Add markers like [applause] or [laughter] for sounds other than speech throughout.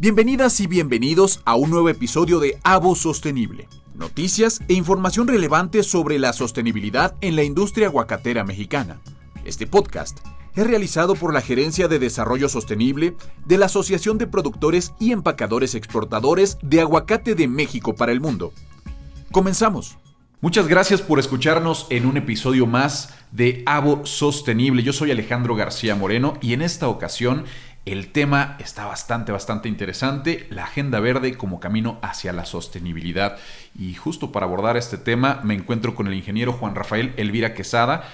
Bienvenidas y bienvenidos a un nuevo episodio de Avo Sostenible. Noticias e información relevante sobre la sostenibilidad en la industria aguacatera mexicana. Este podcast es realizado por la Gerencia de Desarrollo Sostenible de la Asociación de Productores y Empacadores Exportadores de Aguacate de México para el Mundo. Comenzamos. Muchas gracias por escucharnos en un episodio más de Avo Sostenible. Yo soy Alejandro García Moreno y en esta ocasión el tema está bastante, bastante interesante, la Agenda Verde como camino hacia la sostenibilidad. Y justo para abordar este tema me encuentro con el ingeniero Juan Rafael Elvira Quesada.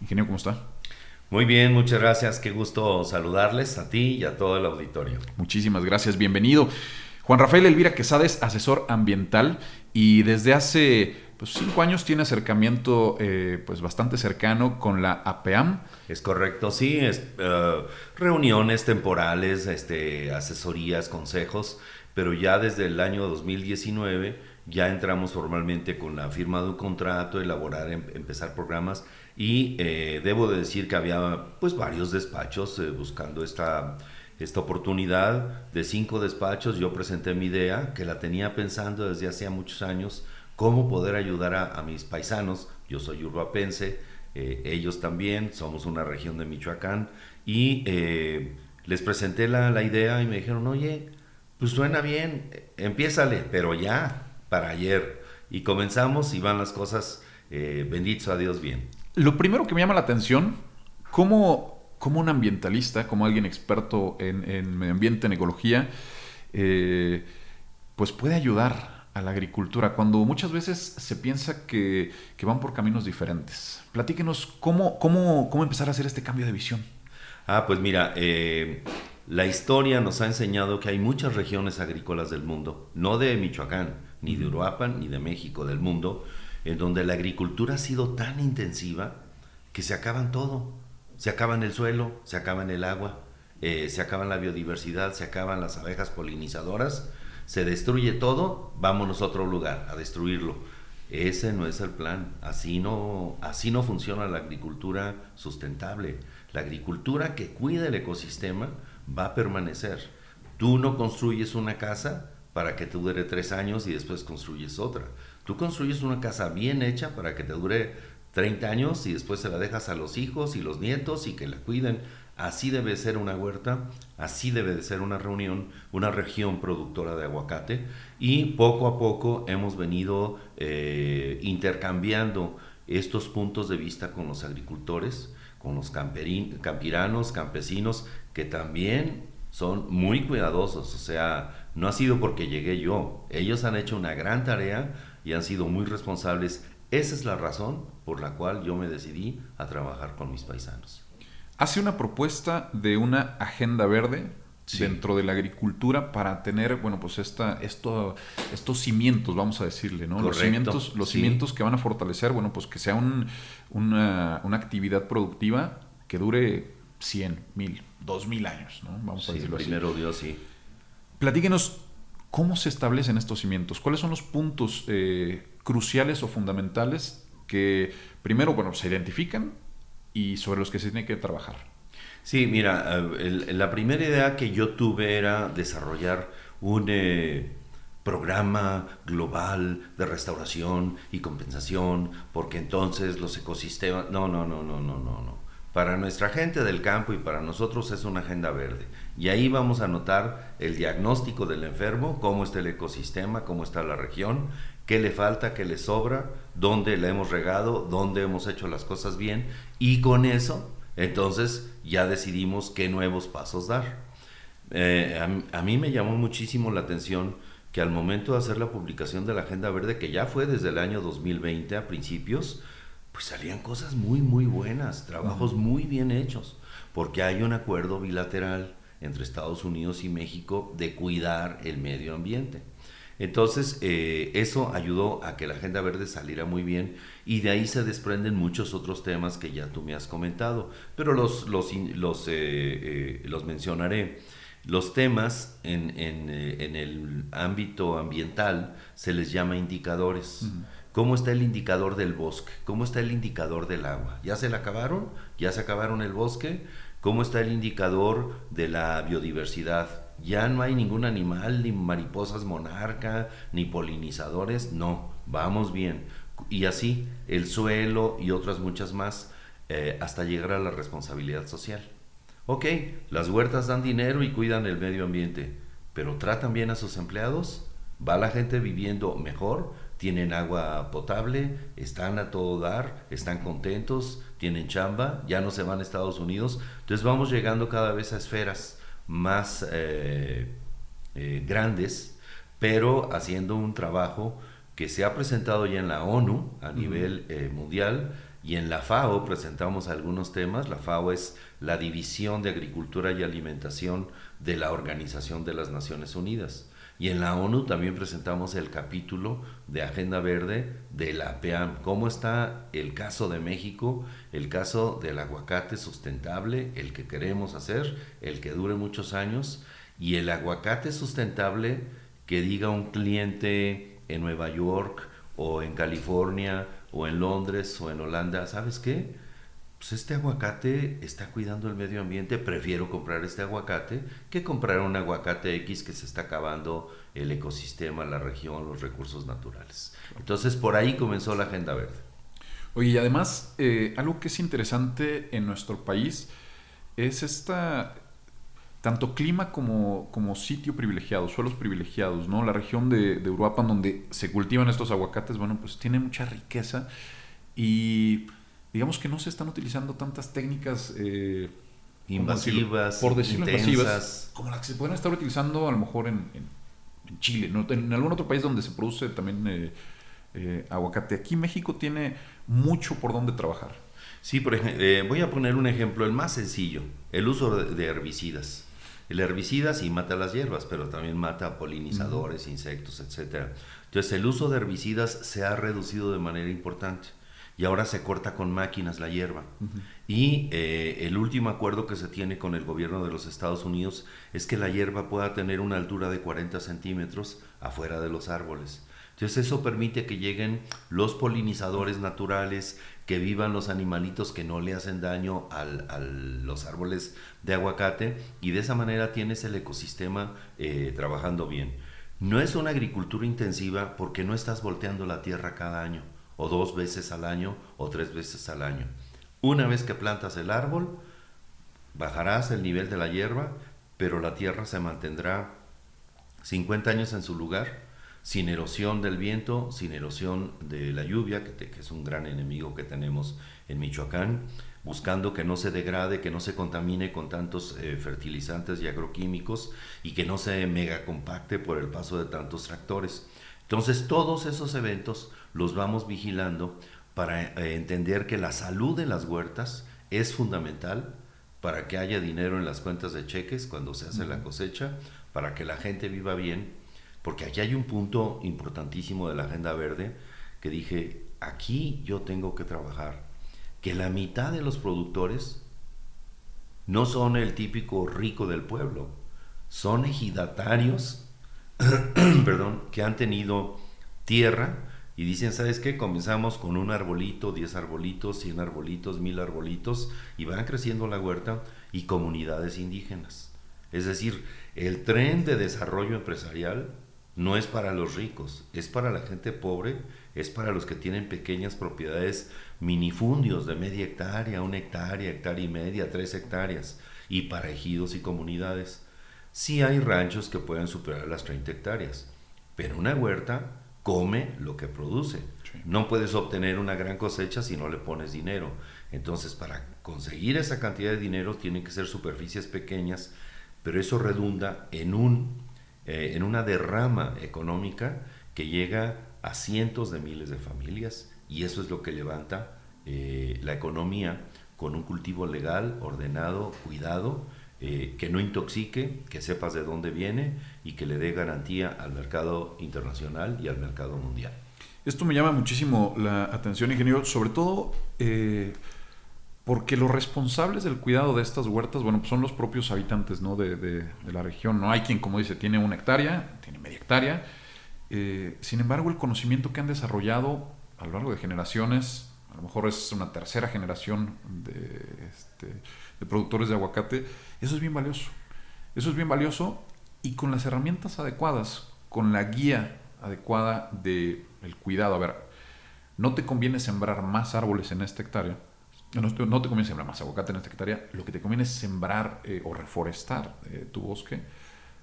Ingeniero, ¿cómo está? Muy bien, muchas gracias. Qué gusto saludarles a ti y a todo el auditorio. Muchísimas gracias, bienvenido. Juan Rafael Elvira Quesada es asesor ambiental y desde hace pues, cinco años tiene acercamiento eh, pues, bastante cercano con la APEAM. Es correcto, sí, es, eh, reuniones temporales, este, asesorías, consejos, pero ya desde el año 2019 ya entramos formalmente con la firma de un contrato, elaborar, em, empezar programas y eh, debo de decir que había pues varios despachos buscando esta esta oportunidad de cinco despachos, yo presenté mi idea, que la tenía pensando desde hacía muchos años, cómo poder ayudar a, mis paisanos. Yo soy urbapense, eh, ellos también, somos una región de Michoacán, y eh, les presenté la, idea y me dijeron, oye, pues suena bien, empiézale, pero ya, para ayer. Y comenzamos y van las cosas, eh, benditos a Dios, bien. Lo primero que me llama la atención, ¿cómo como un ambientalista, como alguien experto en, medio ambiente, en ecología, pues puede ayudar a la agricultura cuando muchas veces se piensa que, van por caminos diferentes. Platíquenos cómo, cómo, cómo, empezar a hacer este cambio de visión. Ah, pues mira, eh, la historia nos ha enseñado que hay muchas regiones agrícolas del mundo, no de Michoacán, ni de Uruapan, ni de México, del mundo, en donde la agricultura ha sido tan intensiva que se acaban todo se acaban el suelo, se acaban el agua, eh, se acaban la biodiversidad, se acaban las abejas polinizadoras, se destruye todo, vámonos a otro lugar a destruirlo. Ese no es el plan. Así no, así no funciona la agricultura sustentable. La agricultura que cuida el ecosistema va a permanecer. Tú no construyes una casa para que te dure tres años y después construyes otra. Tú construyes una casa bien hecha para que te dure 30 años y después se la dejas a los hijos y los nietos y que la cuiden. Así debe ser una huerta, así debe de ser una reunión, una región productora de aguacate y poco a poco hemos venido eh, intercambiando estos puntos de vista con los agricultores, con los campiranos, campesinos, que también son muy cuidadosos, o sea, no ha sido porque llegué yo, ellos han hecho una gran tarea y han sido muy responsables. Esa es la razón por la cual yo me decidí a trabajar con mis paisanos. Hace una propuesta de una agenda verde dentro de la agricultura para tener, bueno, pues esta, esto, estos cimientos, vamos a decirle, ¿no? los cimientos, los cimientos que van a fortalecer, bueno, pues que sea una, actividad productiva que dure 100, 1000, 2000 años, ¿no? Vamos a decirlo primero Dios, sí. Platíquenos cómo se establecen estos cimientos, cuáles son los puntos eh, cruciales o fundamentales que primero, bueno, se identifican y sobre los que se tiene que trabajar. Sí, mira, la primera idea que yo tuve era desarrollar un eh, programa global de restauración y compensación, porque entonces los ecosistemas... No, no, no, no, no, no, no. Para nuestra gente del campo y para nosotros es una agenda verde. Y ahí vamos a notar el diagnóstico del enfermo, cómo está el ecosistema, cómo está la región, qué le falta, qué le sobra, dónde le hemos regado, dónde hemos hecho las cosas bien y con eso entonces ya decidimos qué nuevos pasos dar. Eh, a, mí me llamó muchísimo la atención que al momento de hacer la publicación de la Agenda Verde, que ya fue desde el año 2020 a principios, pues salían cosas muy, muy buenas, trabajos muy bien hechos, porque hay un acuerdo bilateral entre Estados Unidos y México de cuidar el medio ambiente. Entonces, eh, eso ayudó a que la Agenda Verde saliera muy bien y de ahí se desprenden muchos otros temas que ya tú me has comentado, pero los, los, los, eh, eh, los mencionaré. Los temas en, en, el ámbito ambiental se les llama indicadores. ¿Cómo está el indicador del bosque? ¿Cómo está el indicador del agua? ¿Ya se le acabaron? ¿Ya se acabaron el bosque? ¿Cómo está el indicador de la biodiversidad? Ya no hay ningún animal, ni mariposas monarca, ni polinizadores, no, vamos bien. Y así, el suelo y otras muchas más, eh, hasta llegar a la responsabilidad social. Ok, las huertas dan dinero y cuidan el medio ambiente, pero tratan bien a sus empleados, va la gente viviendo mejor, tienen agua potable, están a todo dar, están contentos, tienen chamba, ya no se van a Estados Unidos. Entonces vamos llegando cada vez a esferas más eh, eh, grandes, pero haciendo un trabajo que se ha presentado ya en la ONU a nivel eh, mundial y en la FAO presentamos algunos temas. La FAO es la División de Agricultura y Alimentación de la Organización de las Naciones Unidas. Y en la ONU también presentamos el capítulo de Agenda Verde de la PEAM. ¿Cómo está el caso de México, el caso del aguacate sustentable, el que queremos hacer, el que dure muchos años, y el aguacate sustentable que diga un cliente en Nueva York o en California o en Londres o en Holanda, ¿sabes qué? Pues este aguacate está cuidando el medio ambiente, prefiero comprar este aguacate que comprar un aguacate X que se está acabando el ecosistema, la región, los recursos naturales. Entonces por ahí comenzó la Agenda Verde. Oye, y además, eh, algo que es interesante en nuestro país es esta, tanto clima como, como sitio privilegiado, suelos privilegiados, ¿no? La región de, de Uruapan donde se cultivan estos aguacates, bueno, pues tiene mucha riqueza y digamos que no se están utilizando tantas técnicas eh, invasivas, por decirlo invasivas, como las que se pueden estar utilizando a lo mejor en, Chile, ¿no? en algún otro país donde se produce también eh, eh, aguacate. Aquí México tiene mucho por donde trabajar. Sí, por ejemplo, voy a poner un ejemplo, el más sencillo, el uso de, herbicidas. El herbicida sí mata las hierbas, pero también mata polinizadores, insectos, etc. Entonces el uso de herbicidas se ha reducido de manera importante y ahora se corta con máquinas la hierba. Y eh, el último acuerdo que se tiene con el gobierno de los Estados Unidos es que la hierba pueda tener una altura de 40 centímetros afuera de los árboles. Entonces eso permite que lleguen los polinizadores naturales, que vivan los animalitos que no le hacen daño a los árboles de aguacate y de esa manera tienes el ecosistema eh, trabajando bien. No es una agricultura intensiva porque no estás volteando la tierra cada año o dos veces al año o tres veces al año. Una vez que plantas el árbol, bajarás el nivel de la hierba, pero la tierra se mantendrá 50 años en su lugar, sin erosión del viento, sin erosión de la lluvia, que, es un gran enemigo que tenemos en Michoacán, buscando que no se degrade, que no se contamine con tantos eh, fertilizantes y agroquímicos y que no se megacompacte por el paso de tantos tractores. Entonces todos esos eventos los vamos vigilando para eh, entender que la salud de las huertas es fundamental para que haya dinero en las cuentas de cheques cuando se hace la cosecha, para que la gente viva bien, porque aquí hay un punto importantísimo de la Agenda Verde que dije, aquí yo tengo que trabajar, que la mitad de los productores no son el típico rico del pueblo, son ejidatarios, [clears throat] perdón, que han tenido tierra, y dicen, ¿sabes qué? Comenzamos con un arbolito, 10 arbolitos, 100 arbolitos, 1000 arbolitos y van creciendo la huerta y comunidades indígenas. Es decir, el tren de desarrollo empresarial no es para los ricos, es para la gente pobre, es para los que tienen pequeñas propiedades, minifundios de media hectárea, una hectárea, hectárea y media, tres hectáreas, y para ejidos y comunidades. Sí hay ranchos que pueden superar las 30 hectáreas, pero una huerta come lo que produce. No puedes obtener una gran cosecha si no le pones dinero. Entonces, para conseguir esa cantidad de dinero tienen que ser superficies pequeñas, pero eso redunda en, un, eh, en una derrama económica que llega a cientos de miles de familias y eso es lo que levanta eh, la economía con un cultivo legal, ordenado, cuidado eh, que no intoxique, que sepas de dónde viene y que le dé garantía al mercado internacional y al mercado mundial. Esto me llama muchísimo la atención, ingeniero, sobre todo eh, porque los responsables del cuidado de estas huertas, bueno, pues son los propios habitantes de, la región. No hay quien, como dice, tiene una hectárea, tiene media hectárea. Eh, sin embargo, el conocimiento que han desarrollado a lo largo de generaciones, a lo mejor es una tercera generación de, este, de productores de aguacate, eso es bien valioso. Eso es bien valioso y con las herramientas adecuadas, con la guía adecuada del el cuidado. A ver, no te conviene sembrar más árboles en esta hectárea, no, te conviene sembrar más aguacate en esta hectárea, lo que te conviene es sembrar eh, o reforestar eh, tu bosque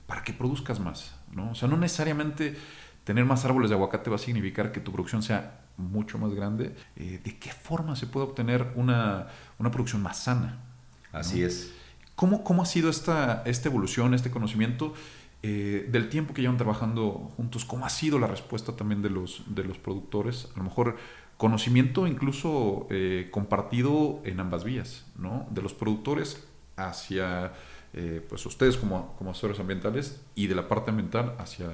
para que produzcas más. ¿no? O sea, no necesariamente tener más árboles de aguacate va a significar que tu producción sea mucho más grande. Eh, ¿De qué forma se puede obtener una, una producción más sana? Así es. ¿Cómo, ¿Cómo, ha sido esta, esta evolución, este conocimiento eh, del tiempo que llevan trabajando juntos? ¿Cómo ha sido la respuesta también de los, de los productores? A lo mejor conocimiento incluso eh, compartido en ambas vías, ¿no? De los productores hacia pues ustedes como, como asesores ambientales y de la parte ambiental hacia,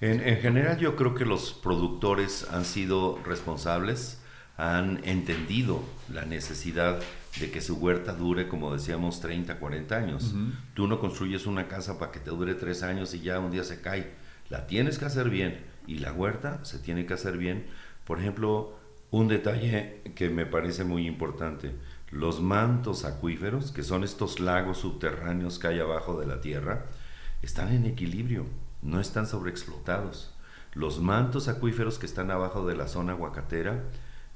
en, general yo creo que los productores han sido responsables, han entendido la necesidad de que su huerta dure, como decíamos, 30, 40 años. Tú no construyes una casa para que te dure 3 años y ya un día se cae. La tienes que hacer bien y la huerta se tiene que hacer bien. Por ejemplo, un detalle que me parece muy importante, los mantos acuíferos, que son estos lagos subterráneos que hay abajo de la tierra, están en equilibrio no están sobreexplotados. Los mantos acuíferos que están abajo de la zona aguacatera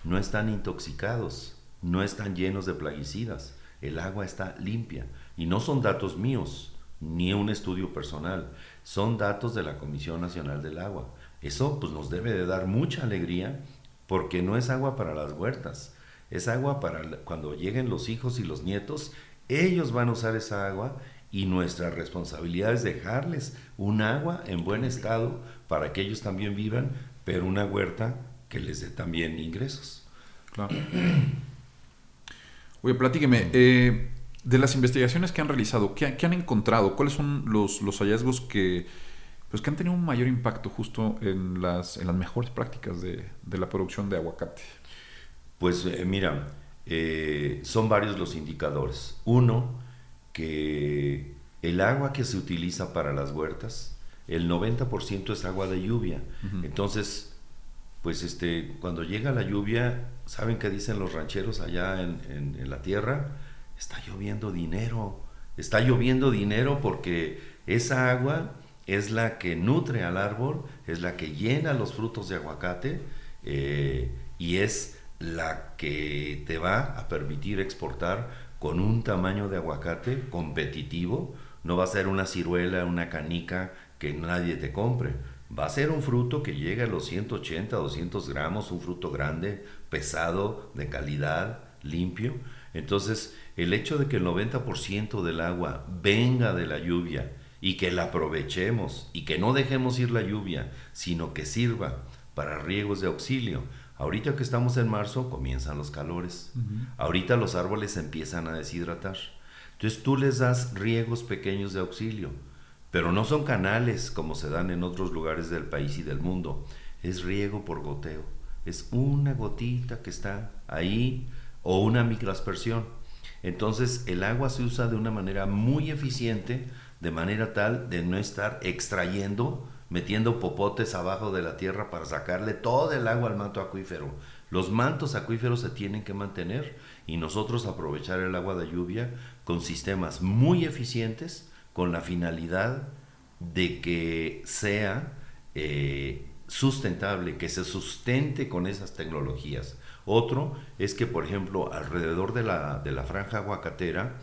no están intoxicados, no están llenos de plaguicidas. El agua está limpia. Y no son datos míos, ni un estudio personal. Son datos de la Comisión Nacional del Agua. Eso pues, nos debe de dar mucha alegría porque no es agua para las huertas. Es agua para cuando lleguen los hijos y los nietos. Ellos van a usar esa agua y nuestra responsabilidad es dejarles un agua en buen estado para que ellos también vivan, pero una huerta que les dé también ingresos. Claro. Oye, platíqueme, eh, de las investigaciones que han realizado, ¿qué, han encontrado? ¿Cuáles son los, hallazgos que, pues, que han tenido un mayor impacto justo en las, en las mejores prácticas de, la producción de aguacate? Pues eh, mira, eh, son varios los indicadores. Uno, que el agua que se utiliza para las huertas, el 90% es agua de lluvia. Entonces, pues este, cuando llega la lluvia, ¿saben qué dicen los rancheros allá en, en la tierra? Está lloviendo dinero, está lloviendo dinero porque esa agua es la que nutre al árbol, es la que llena los frutos de aguacate eh, y es la que te va a permitir exportar con un tamaño de aguacate competitivo, no va a ser una ciruela, una canica que nadie te compre. Va a ser un fruto que llegue a los 180, 200 gramos, un fruto grande, pesado, de calidad, limpio. Entonces, el hecho de que el 90% del agua venga de la lluvia y que la aprovechemos y que no dejemos ir la lluvia, sino que sirva para riegos de auxilio, Ahorita que estamos en marzo comienzan los calores. Ahorita los árboles se empiezan a deshidratar. Entonces tú les das riegos pequeños de auxilio, pero no son canales como se dan en otros lugares del país y del mundo. Es riego por goteo. Es una gotita que está ahí o una microaspersión. Entonces el agua se usa de una manera muy eficiente, de manera tal de no estar extrayendo metiendo popotes abajo de la tierra para sacarle todo el agua al manto acuífero. Los mantos acuíferos se tienen que mantener y nosotros aprovechar el agua de lluvia con sistemas muy eficientes con la finalidad de que sea eh, sustentable, que se sustente con esas tecnologías. Otro es que, por ejemplo, alrededor de la, de la franja aguacatera,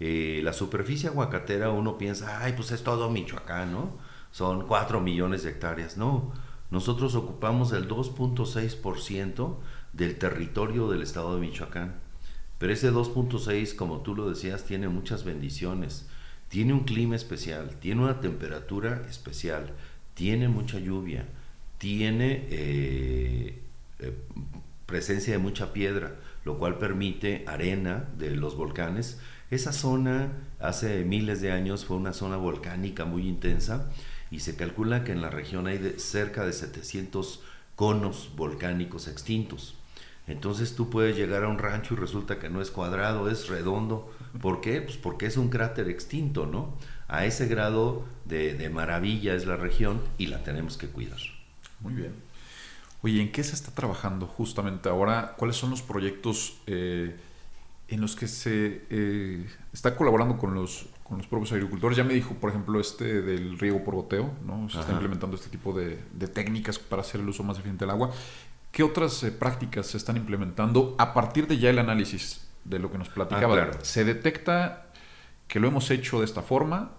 eh, la superficie aguacatera uno piensa, ay, pues es todo Michoacán, ¿no? Son 4 millones de hectáreas. No, nosotros ocupamos el 2.6% del territorio del estado de Michoacán. Pero ese 2.6, como tú lo decías, tiene muchas bendiciones. Tiene un clima especial, tiene una temperatura especial, tiene mucha lluvia, tiene eh, eh, presencia de mucha piedra, lo cual permite arena de los volcanes. Esa zona hace miles de años fue una zona volcánica muy intensa y se calcula que en la región hay cerca de 700 conos volcánicos extintos. Entonces tú puedes llegar a un rancho y resulta que no es cuadrado, es redondo. ¿Por qué? Pues porque es un cráter extinto, ¿no? A ese grado de, maravilla es la región y la tenemos que cuidar. Muy bien. Oye, ¿en qué se está trabajando justamente ahora? ¿Cuáles son los proyectos eh, en los que se eh, está colaborando con los, los propios agricultores. Ya me dijo, por ejemplo, este del riego por goteo, ¿no? Se está implementando este tipo de, técnicas para hacer el uso más eficiente del agua. ¿Qué otras eh, prácticas se están implementando a partir de ya el análisis de lo que nos platicaba? Ah, se detecta que lo hemos hecho de esta forma,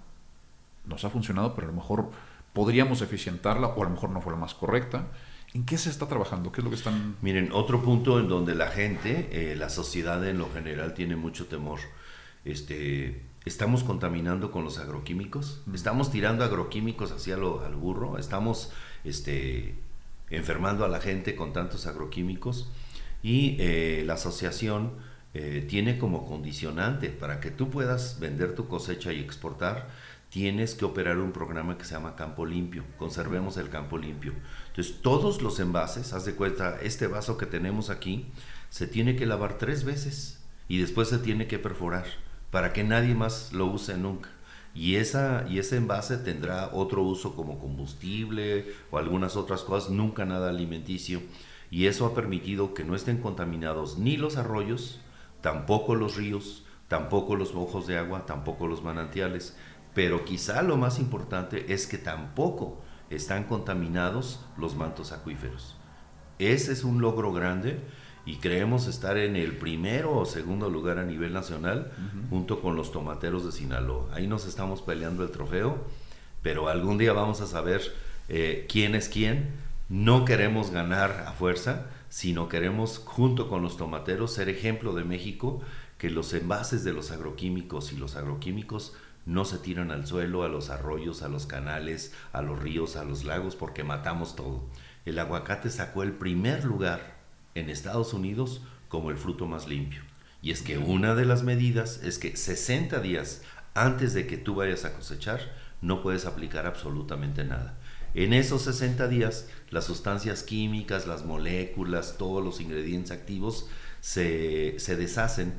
nos ha funcionado, pero a lo mejor podríamos eficientarla o a lo mejor no fue la más correcta. ¿En qué se está trabajando? ¿Qué es lo que están...? Miren, otro punto en donde la gente, eh, la sociedad en lo general tiene mucho temor. Este, estamos contaminando con los agroquímicos, estamos tirando agroquímicos hacia lo, al burro, estamos este, enfermando a la gente con tantos agroquímicos y eh, la asociación eh, tiene como condicionante para que tú puedas vender tu cosecha y exportar, tienes que operar un programa que se llama Campo Limpio, conservemos el campo limpio. Entonces, todos los envases, haz de cuenta, este vaso que tenemos aquí, se tiene que lavar tres veces y después se tiene que perforar para que nadie más lo use nunca. Y, esa, y ese envase tendrá otro uso como combustible o algunas otras cosas, nunca nada alimenticio. Y eso ha permitido que no estén contaminados ni los arroyos, tampoco los ríos, tampoco los ojos de agua, tampoco los manantiales. Pero quizá lo más importante es que tampoco están contaminados los mantos acuíferos. Ese es un logro grande y creemos estar en el primero o segundo lugar a nivel nacional junto con los tomateros de Sinaloa. Ahí nos estamos peleando el trofeo, pero algún día vamos a saber eh, quién es quién. No queremos ganar a fuerza, sino queremos junto con los tomateros ser ejemplo de México que los envases de los agroquímicos y los agroquímicos no se tiran al suelo, a los arroyos, a los canales, a los ríos, a los lagos, porque matamos todo. El aguacate sacó el primer lugar en Estados Unidos como el fruto más limpio. Y es que una de las medidas es que 60 días antes de que tú vayas a cosechar, no puedes aplicar absolutamente nada. En esos 60 días, las sustancias químicas, las moléculas, todos los ingredientes activos se, se deshacen,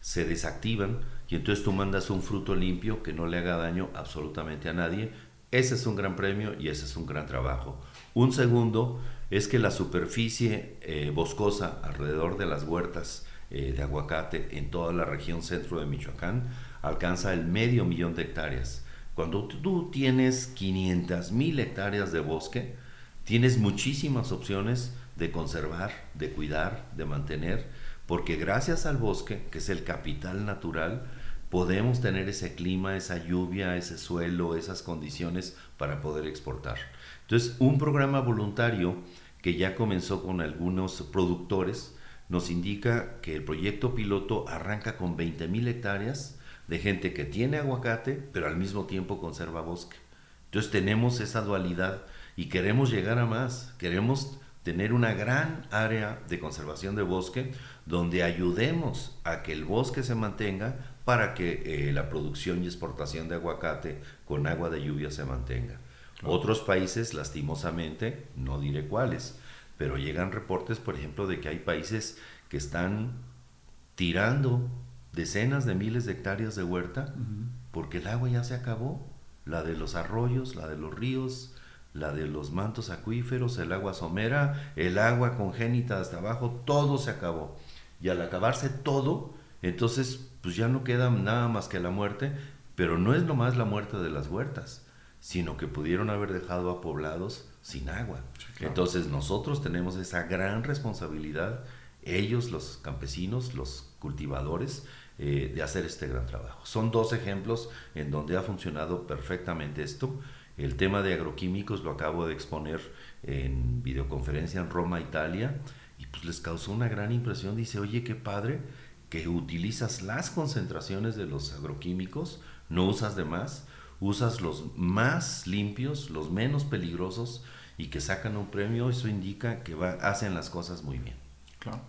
se desactivan y entonces tú mandas un fruto limpio que no le haga daño absolutamente a nadie. Ese es un gran premio y ese es un gran trabajo. Un segundo es que la superficie eh, boscosa alrededor de las huertas eh, de aguacate en toda la región centro de Michoacán alcanza el medio millón de hectáreas. Cuando tú tienes 500 mil hectáreas de bosque, tienes muchísimas opciones de conservar, de cuidar, de mantener, porque gracias al bosque, que es el capital natural, podemos tener ese clima, esa lluvia, ese suelo, esas condiciones para poder exportar. Entonces, un programa voluntario que ya comenzó con algunos productores nos indica que el proyecto piloto arranca con 20 mil hectáreas de gente que tiene aguacate, pero al mismo tiempo conserva bosque. Entonces tenemos esa dualidad y queremos llegar a más, queremos tener una gran área de conservación de bosque donde ayudemos a que el bosque se mantenga para que eh, la producción y exportación de aguacate con agua de lluvia se mantenga. Otros países, lastimosamente, no diré cuáles, pero llegan reportes, por ejemplo, de que hay países que están tirando decenas de miles de hectáreas de huerta porque el agua ya se acabó, la de los arroyos, la de los ríos, la de los mantos acuíferos, el agua somera, el agua congénita hasta abajo, todo se acabó. Y al acabarse todo, entonces pues ya no queda nada más que la muerte, pero no es nomás la muerte de las huertas, sino que pudieron haber dejado a poblados sin agua. Entonces nosotros tenemos esa gran responsabilidad, ellos los campesinos, los cultivadores, eh, de hacer este gran trabajo. Son dos ejemplos en donde ha funcionado perfectamente esto. El tema de agroquímicos lo acabo de exponer en videoconferencia en Roma, Italia, y pues les causó una gran impresión. Dice, oye, qué padre que utilizas las concentraciones de los agroquímicos, no usas de más, usas los más limpios, los menos peligrosos y que sacan un premio, eso indica que va, hacen las cosas muy bien. Claro.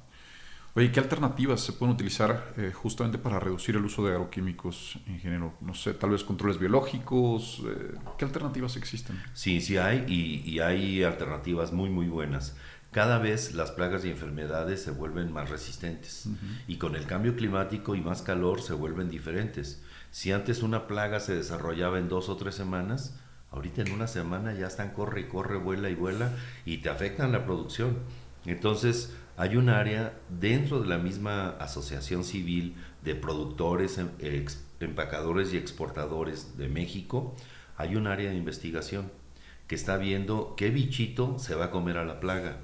Oye, ¿qué alternativas se pueden utilizar eh, justamente para reducir el uso de agroquímicos en género? No sé, tal vez controles biológicos. Eh, ¿Qué alternativas existen? Sí, sí hay y, hay alternativas muy, muy buenas. Cada vez las plagas y enfermedades se vuelven más resistentes y con el cambio climático y más calor se vuelven diferentes. Si antes una plaga se desarrollaba en dos o tres semanas, ahorita en una semana ya están corre y corre, vuela y vuela y te afectan la producción. Entonces, hay un área dentro de la misma asociación civil de productores, em, empacadores y exportadores de México, hay un área de investigación que está viendo qué bichito se va a comer a la plaga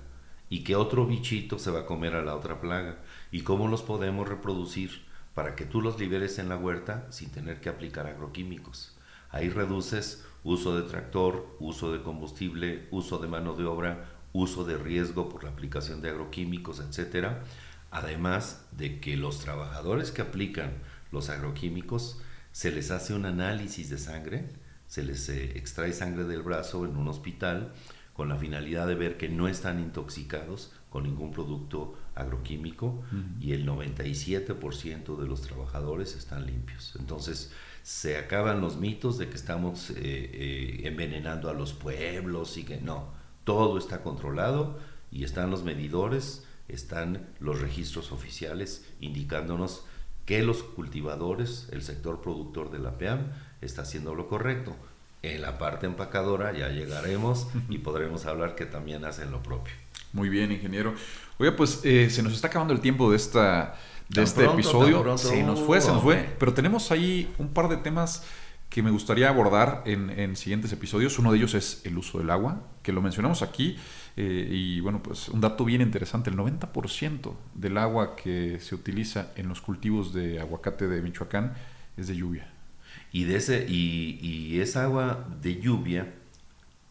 y qué otro bichito se va a comer a la otra plaga y cómo los podemos reproducir para que tú los liberes en la huerta sin tener que aplicar agroquímicos. Ahí reduces uso de tractor, uso de combustible, uso de mano de obra, uso de riesgo por la aplicación de agroquímicos, etcétera. Además de que los trabajadores que aplican los agroquímicos se les hace un análisis de sangre, se les eh, extrae sangre del brazo en un hospital con la finalidad de ver que no están intoxicados con ningún producto agroquímico y el 97% de los trabajadores están limpios. Entonces se acaban los mitos de que estamos eh, eh, envenenando a los pueblos y que no, todo está controlado y están los medidores, están los registros oficiales indicándonos que los cultivadores, el sector productor de la PEAM, está haciendo lo correcto. En la parte empacadora ya llegaremos y podremos hablar que también hacen lo propio. Muy bien, ingeniero. Oiga, pues eh, se nos está acabando el tiempo de esta de este episodio. Se nos fue, se nos fue. Pero tenemos ahí un par de temas que me gustaría abordar en, siguientes episodios. Uno de ellos es el uso del agua, que lo mencionamos aquí. Eh, y bueno, pues un dato bien interesante, el 90% del agua que se utiliza en los cultivos de aguacate de Michoacán es de lluvia. Y, de ese, y, y esa agua de lluvia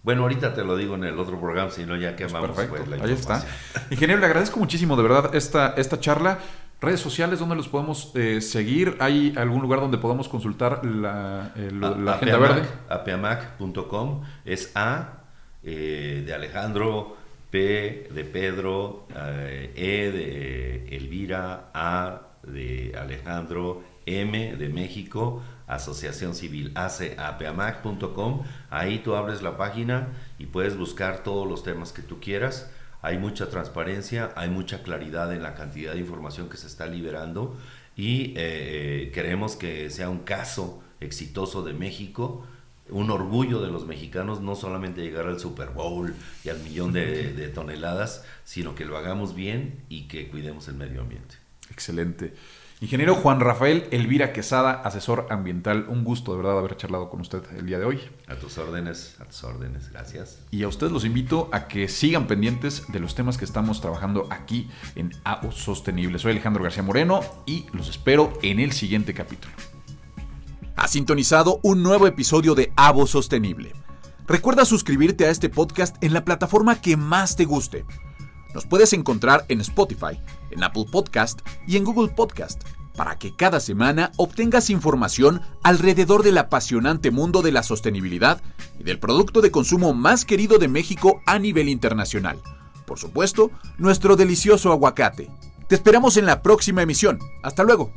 bueno, ahorita te lo digo en el otro programa, si no ya que vamos pues perfecto. Pues, Ahí está. Ingeniero, le agradezco muchísimo de verdad esta, esta charla. Redes sociales, ¿dónde los podemos eh, seguir? ¿Hay algún lugar donde podamos consultar la, agenda verde? Apeamac.com es A eh, de Alejandro, P de Pedro, eh, E de Elvira, A de Alejandro, M de México, Asociación Civil, apeamac.com. Ahí tú abres la página y puedes buscar todos los temas que tú quieras. Hay mucha transparencia, hay mucha claridad en la cantidad de información que se está liberando y eh, eh, queremos que sea un caso exitoso de México un orgullo de los mexicanos no solamente llegar al Super Bowl y al millón de, toneladas, sino que lo hagamos bien y que cuidemos el medio ambiente. Excelente. Ingeniero Juan Rafael Elvira Quesada, asesor ambiental, un gusto de verdad haber charlado con usted el día de hoy. A tus órdenes, a tus órdenes, gracias. Y a ustedes los invito a que sigan pendientes de los temas que estamos trabajando aquí en AO Sostenible. Soy Alejandro García Moreno y los espero en el siguiente capítulo. Ha sintonizado un nuevo episodio de AVO Sostenible. Recuerda suscribirte a este podcast en la plataforma que más te guste nos puedes encontrar en Spotify, en Apple Podcast y en Google Podcast para que cada semana obtengas información alrededor del apasionante mundo de la sostenibilidad y del producto de consumo más querido de México a nivel internacional. Por supuesto, nuestro delicioso aguacate. Te esperamos en la próxima emisión. Hasta luego.